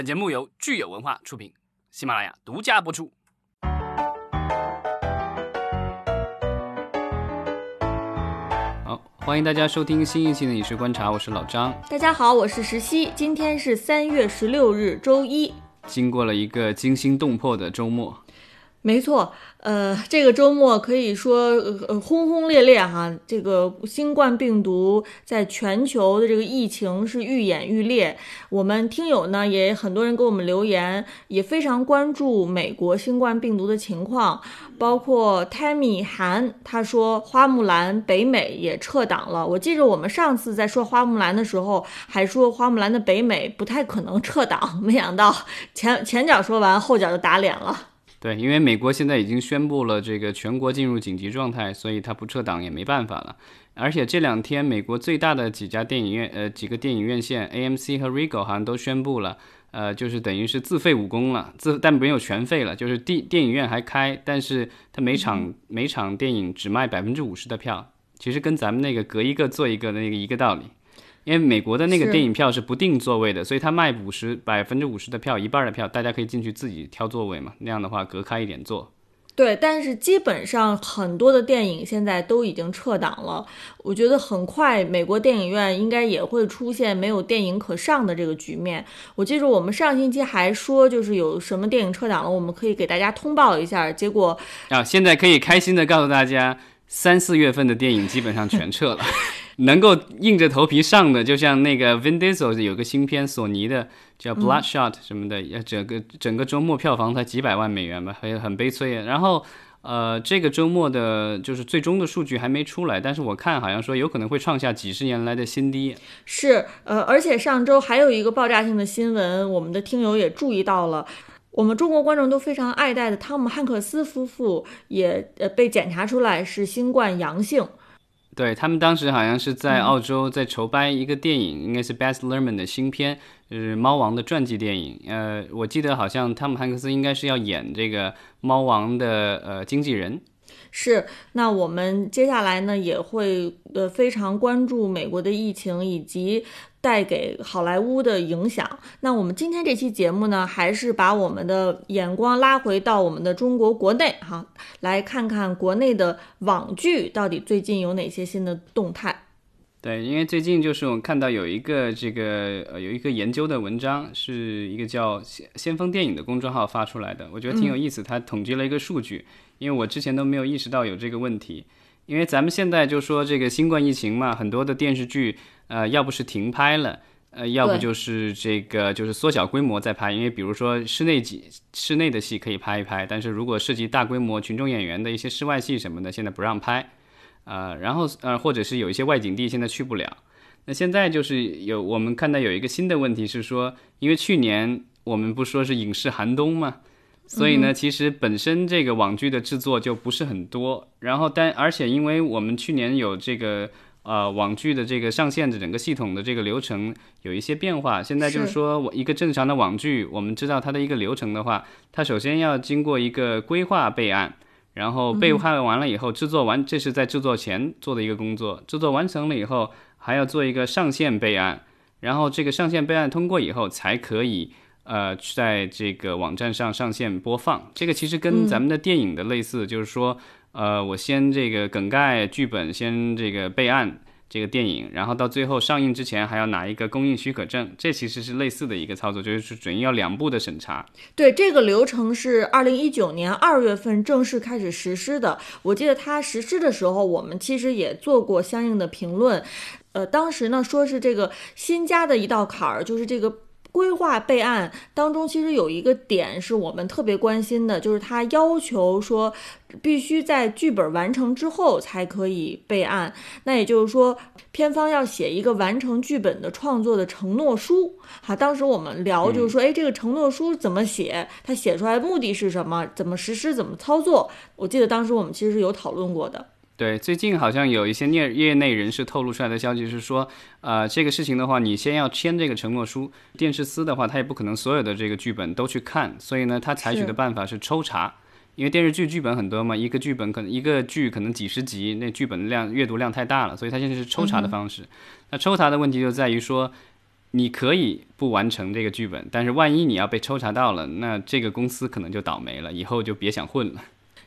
本节目由聚友文化出品，喜马拉雅独家播出。好，欢迎大家收听新一期的《影视观察》，我是老张。大家好，我是石溪，今天是三月十六日，周一。经过了一个惊心动魄的周末，没错。呃，这个周末可以说呃轰轰烈烈哈，这个新冠病毒在全球的这个疫情是愈演愈烈。我们听友呢也很多人给我们留言，也非常关注美国新冠病毒的情况。包括 Tammy 韩他说花木兰北美也撤档了。我记着我们上次在说花木兰的时候，还说花木兰的北美不太可能撤档，没想到前前脚说完，后脚就打脸了。对，因为美国现在已经宣布了这个全国进入紧急状态，所以他不撤档也没办法了。而且这两天，美国最大的几家电影院，呃，几个电影院线，AMC 和 Regal 好像都宣布了，呃，就是等于是自废武功了，自但没有全废了，就是电电影院还开，但是他每场每场电影只卖百分之五十的票，其实跟咱们那个隔一个做一个的那个一个道理。因为美国的那个电影票是不定座位的，所以他卖五十百分之五十的票，一半的票，大家可以进去自己挑座位嘛。那样的话隔开一点坐。对，但是基本上很多的电影现在都已经撤档了。我觉得很快美国电影院应该也会出现没有电影可上的这个局面。我记住我们上星期还说就是有什么电影撤档了，我们可以给大家通报一下。结果啊，现在可以开心的告诉大家，三四月份的电影基本上全撤了。能够硬着头皮上的，就像那个 Vin Diesel 有个新片，索尼的叫 Bloodshot 什么的，要整个整个周末票房才几百万美元吧，很很悲催。然后，呃，这个周末的就是最终的数据还没出来，但是我看好像说有可能会创下几十年来的新低。是，呃，而且上周还有一个爆炸性的新闻，我们的听友也注意到了，我们中国观众都非常爱戴的汤姆汉克斯夫妇也呃被检查出来是新冠阳性。对他们当时好像是在澳洲在筹拍一个电影，应该是 Best Lerman 的新片，就是猫王的传记电影。呃，我记得好像汤姆汉克斯应该是要演这个猫王的呃经纪人。是，那我们接下来呢也会呃非常关注美国的疫情以及。带给好莱坞的影响。那我们今天这期节目呢，还是把我们的眼光拉回到我们的中国国内哈，来看看国内的网剧到底最近有哪些新的动态。对，因为最近就是我看到有一个这个呃有一个研究的文章，是一个叫先先锋电影的公众号发出来的，我觉得挺有意思。他统计了一个数据，因为我之前都没有意识到有这个问题。因为咱们现在就说这个新冠疫情嘛，很多的电视剧。呃，要不是停拍了，呃，要不就是这个就是缩小规模再拍，因为比如说室内几室内的戏可以拍一拍，但是如果涉及大规模群众演员的一些室外戏什么的，现在不让拍，呃，然后呃，或者是有一些外景地现在去不了。那现在就是有我们看到有一个新的问题是说，因为去年我们不说是影视寒冬嘛，所以呢，其实本身这个网剧的制作就不是很多，然后但而且因为我们去年有这个。呃，网剧的这个上线的整个系统的这个流程有一些变化。现在就是说我一个正常的网剧，我们知道它的一个流程的话，它首先要经过一个规划备案，然后备案完了以后，制作完，这是在制作前做的一个工作。制作完成了以后，还要做一个上线备案，然后这个上线备案通过以后，才可以呃在这个网站上上线播放。这个其实跟咱们的电影的类似，就是说。呃，我先这个梗概剧本先这个备案这个电影，然后到最后上映之前还要拿一个供应许可证，这其实是类似的一个操作，就是准要两步的审查。对，这个流程是二零一九年二月份正式开始实施的。我记得它实施的时候，我们其实也做过相应的评论。呃，当时呢说是这个新加的一道坎儿，就是这个。规划备案当中，其实有一个点是我们特别关心的，就是他要求说必须在剧本完成之后才可以备案。那也就是说，片方要写一个完成剧本的创作的承诺书。哈，当时我们聊就是说，哎，这个承诺书怎么写？他写出来目的是什么？怎么实施？怎么操作？我记得当时我们其实是有讨论过的。对，最近好像有一些业业内人士透露出来的消息是说，呃，这个事情的话，你先要签这个承诺书。电视司的话，他也不可能所有的这个剧本都去看，所以呢，他采取的办法是抽查。因为电视剧剧本很多嘛，一个剧本可能一个剧可能几十集，那剧本量阅读量太大了，所以他现在是抽查的方式。那抽查的问题就在于说，你可以不完成这个剧本，但是万一你要被抽查到了，那这个公司可能就倒霉了，以后就别想混了。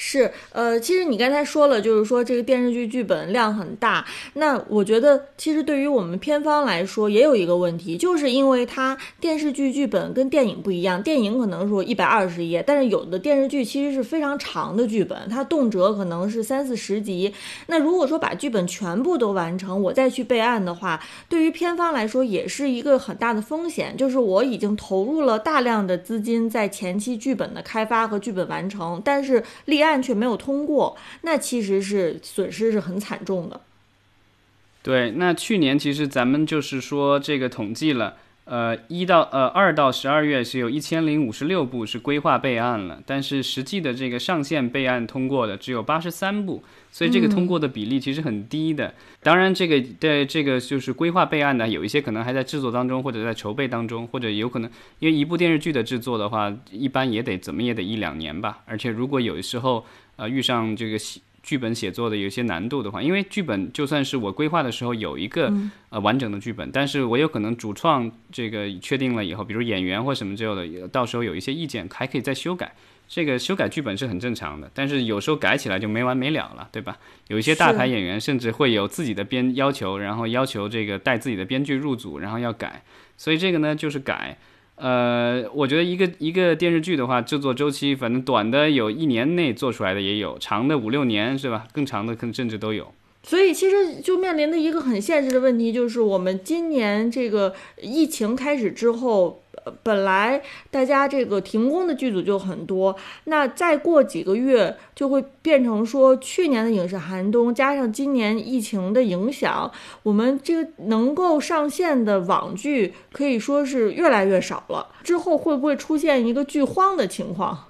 是，呃，其实你刚才说了，就是说这个电视剧剧本量很大。那我觉得，其实对于我们片方来说，也有一个问题，就是因为它电视剧剧本跟电影不一样，电影可能说一百二十页，但是有的电视剧其实是非常长的剧本，它动辄可能是三四十集。那如果说把剧本全部都完成，我再去备案的话，对于片方来说也是一个很大的风险，就是我已经投入了大量的资金在前期剧本的开发和剧本完成，但是立案。但却没有通过，那其实是损失是很惨重的。对，那去年其实咱们就是说这个统计了，呃，一到呃二到十二月是有一千零五十六部是规划备案了，但是实际的这个上线备案通过的只有八十三部，所以这个通过的比例其实很低的。当然，这个的这个就是规划备案的，有一些可能还在制作当中，或者在筹备当中，或者有可能因为一部电视剧的制作的话，一般也得怎么也得一两年吧。而且如果有的时候呃遇上这个剧本写作的有一些难度的话，因为剧本就算是我规划的时候有一个呃完整的剧本，但是我有可能主创这个确定了以后，比如演员或什么之类的，到时候有一些意见还可以再修改。这个修改剧本是很正常的，但是有时候改起来就没完没了了，对吧？有一些大牌演员甚至会有自己的编要求，然后要求这个带自己的编剧入组，然后要改。所以这个呢就是改。呃，我觉得一个一个电视剧的话，制作周期反正短的有一年内做出来的也有，长的五六年是吧？更长的可能甚至都有。所以其实就面临的一个很现实的问题，就是我们今年这个疫情开始之后。本来大家这个停工的剧组就很多，那再过几个月就会变成说，去年的影视寒冬加上今年疫情的影响，我们这个能够上线的网剧可以说是越来越少了。之后会不会出现一个剧荒的情况？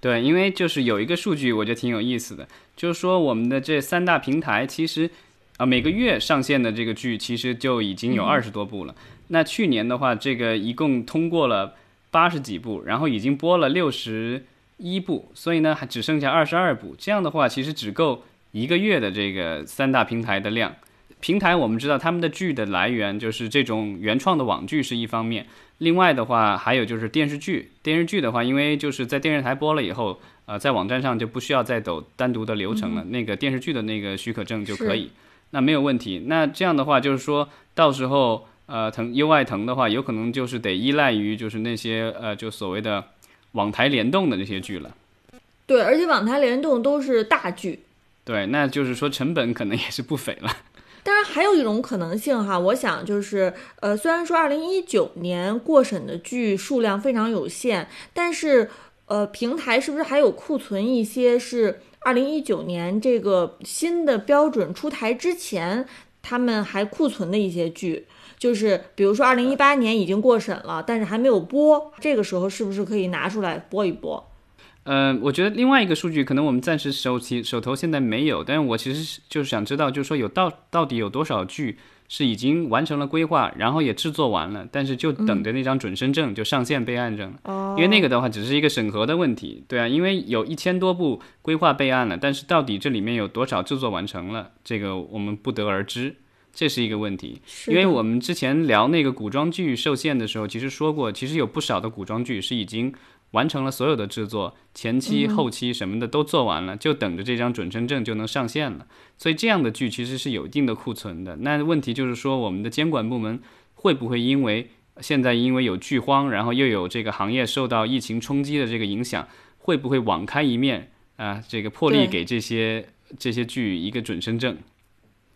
对，因为就是有一个数据，我觉得挺有意思的，就是说我们的这三大平台其实啊每个月上线的这个剧其实就已经有二十多部了。那去年的话，这个一共通过了八十几部，然后已经播了六十一部，所以呢还只剩下二十二部。这样的话，其实只够一个月的这个三大平台的量。平台我们知道他们的剧的来源就是这种原创的网剧是一方面，另外的话还有就是电视剧。电视剧的话，因为就是在电视台播了以后，呃，在网站上就不需要再走单独的流程了，那个电视剧的那个许可证就可以，那没有问题。那这样的话就是说到时候。呃，腾优爱腾的话，有可能就是得依赖于就是那些呃，就所谓的网台联动的那些剧了。对，而且网台联动都是大剧。对，那就是说成本可能也是不菲了。当然，还有一种可能性哈，我想就是呃，虽然说二零一九年过审的剧数量非常有限，但是呃，平台是不是还有库存一些是二零一九年这个新的标准出台之前他们还库存的一些剧？就是比如说，二零一八年已经过审了，但是还没有播，这个时候是不是可以拿出来播一播？嗯，我觉得另外一个数据可能我们暂时手提手头现在没有，但是我其实就是想知道，就是说有到到底有多少剧是已经完成了规划，然后也制作完了，但是就等着那张准生证就上线备案证哦，因为那个的话只是一个审核的问题，对啊，因为有一千多部规划备案了，但是到底这里面有多少制作完成了，这个我们不得而知。这是一个问题，因为我们之前聊那个古装剧受限的时候，其实说过，其实有不少的古装剧是已经完成了所有的制作，前期、后期什么的都做完了，就等着这张准生证就能上线了。所以这样的剧其实是有一定的库存的。那问题就是说，我们的监管部门会不会因为现在因为有剧荒，然后又有这个行业受到疫情冲击的这个影响，会不会网开一面啊？这个破例给这些这些剧一个准生证？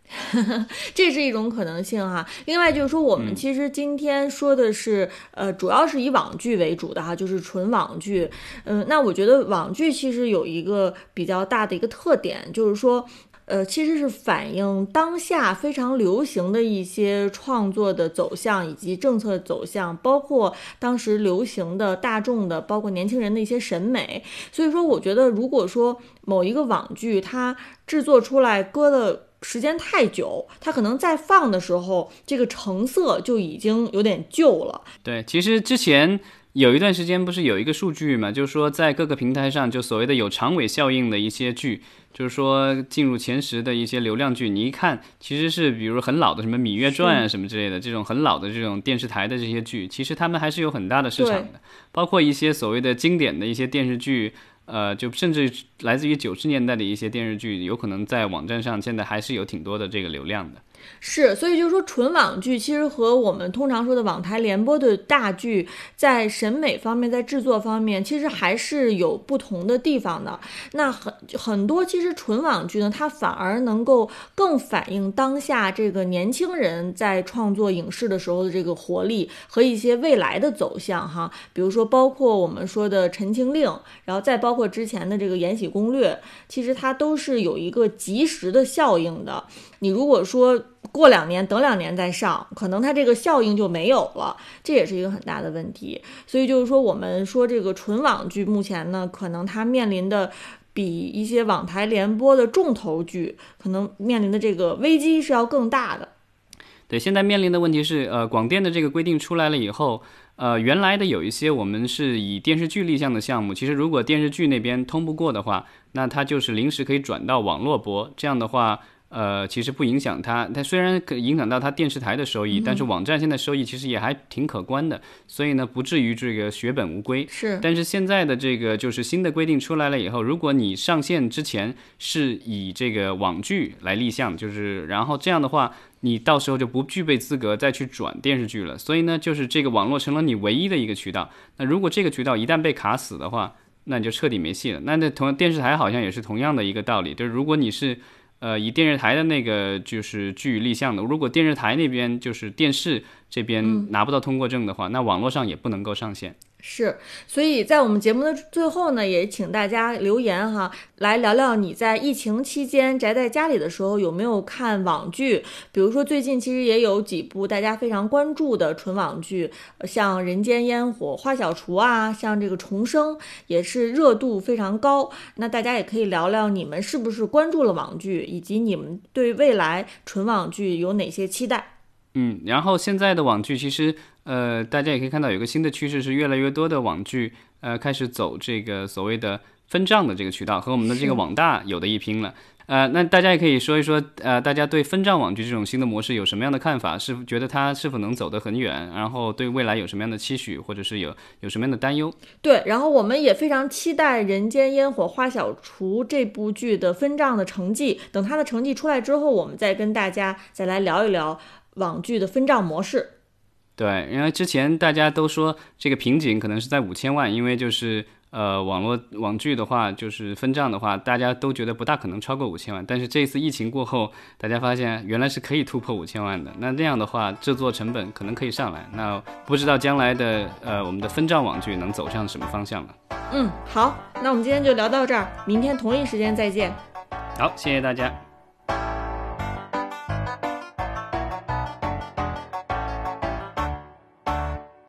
这是一种可能性哈。另外就是说，我们其实今天说的是，呃，主要是以网剧为主的哈，就是纯网剧。嗯，那我觉得网剧其实有一个比较大的一个特点，就是说，呃，其实是反映当下非常流行的一些创作的走向以及政策走向，包括当时流行的大众的，包括年轻人的一些审美。所以说，我觉得如果说某一个网剧它制作出来搁的。时间太久，它可能在放的时候，这个成色就已经有点旧了。对，其实之前有一段时间不是有一个数据嘛，就是说在各个平台上，就所谓的有长尾效应的一些剧，就是说进入前十的一些流量剧，你一看其实是比如很老的什么《芈月传》啊什么之类的这种很老的这种电视台的这些剧，其实他们还是有很大的市场的，包括一些所谓的经典的一些电视剧。呃，就甚至来自于九十年代的一些电视剧，有可能在网站上现在还是有挺多的这个流量的。是，所以就是说，纯网剧其实和我们通常说的网台联播的大剧，在审美方面，在制作方面，其实还是有不同的地方的。那很很多，其实纯网剧呢，它反而能够更反映当下这个年轻人在创作影视的时候的这个活力和一些未来的走向哈。比如说，包括我们说的《陈情令》，然后再包括之前的这个《延禧攻略》，其实它都是有一个及时的效应的。你如果说过两年等两年再上，可能它这个效应就没有了，这也是一个很大的问题。所以就是说，我们说这个纯网剧目前呢，可能它面临的比一些网台联播的重头剧可能面临的这个危机是要更大的。对，现在面临的问题是，呃，广电的这个规定出来了以后，呃，原来的有一些我们是以电视剧立项的项目，其实如果电视剧那边通不过的话，那它就是临时可以转到网络播，这样的话。呃，其实不影响它，它虽然可影响到它电视台的收益，但是网站现在收益其实也还挺可观的，所以呢，不至于这个血本无归。是，但是现在的这个就是新的规定出来了以后，如果你上线之前是以这个网剧来立项，就是然后这样的话，你到时候就不具备资格再去转电视剧了。所以呢，就是这个网络成了你唯一的一个渠道。那如果这个渠道一旦被卡死的话，那你就彻底没戏了。那那同电视台好像也是同样的一个道理，就是如果你是。呃，以电视台的那个就是据立项的，如果电视台那边就是电视这边拿不到通过证的话，那网络上也不能够上线。是，所以在我们节目的最后呢，也请大家留言哈，来聊聊你在疫情期间宅在家里的时候有没有看网剧？比如说最近其实也有几部大家非常关注的纯网剧，像《人间烟火》《花小厨》啊，像这个《重生》也是热度非常高。那大家也可以聊聊你们是不是关注了网剧，以及你们对未来纯网剧有哪些期待？嗯，然后现在的网剧其实。呃，大家也可以看到有一个新的趋势，是越来越多的网剧，呃，开始走这个所谓的分账的这个渠道，和我们的这个网大有的一拼了。呃，那大家也可以说一说，呃，大家对分账网剧这种新的模式有什么样的看法？是觉得它是否能走得很远？然后对未来有什么样的期许，或者是有有什么样的担忧？对，然后我们也非常期待《人间烟火花小厨》这部剧的分账的成绩。等它的成绩出来之后，我们再跟大家再来聊一聊网剧的分账模式。对，因为之前大家都说这个瓶颈可能是在五千万，因为就是呃网络网剧的话，就是分账的话，大家都觉得不大可能超过五千万。但是这次疫情过后，大家发现原来是可以突破五千万的。那这样的话，制作成本可能可以上来。那不知道将来的呃我们的分账网剧能走向什么方向了？嗯，好，那我们今天就聊到这儿，明天同一时间再见。好，谢谢大家。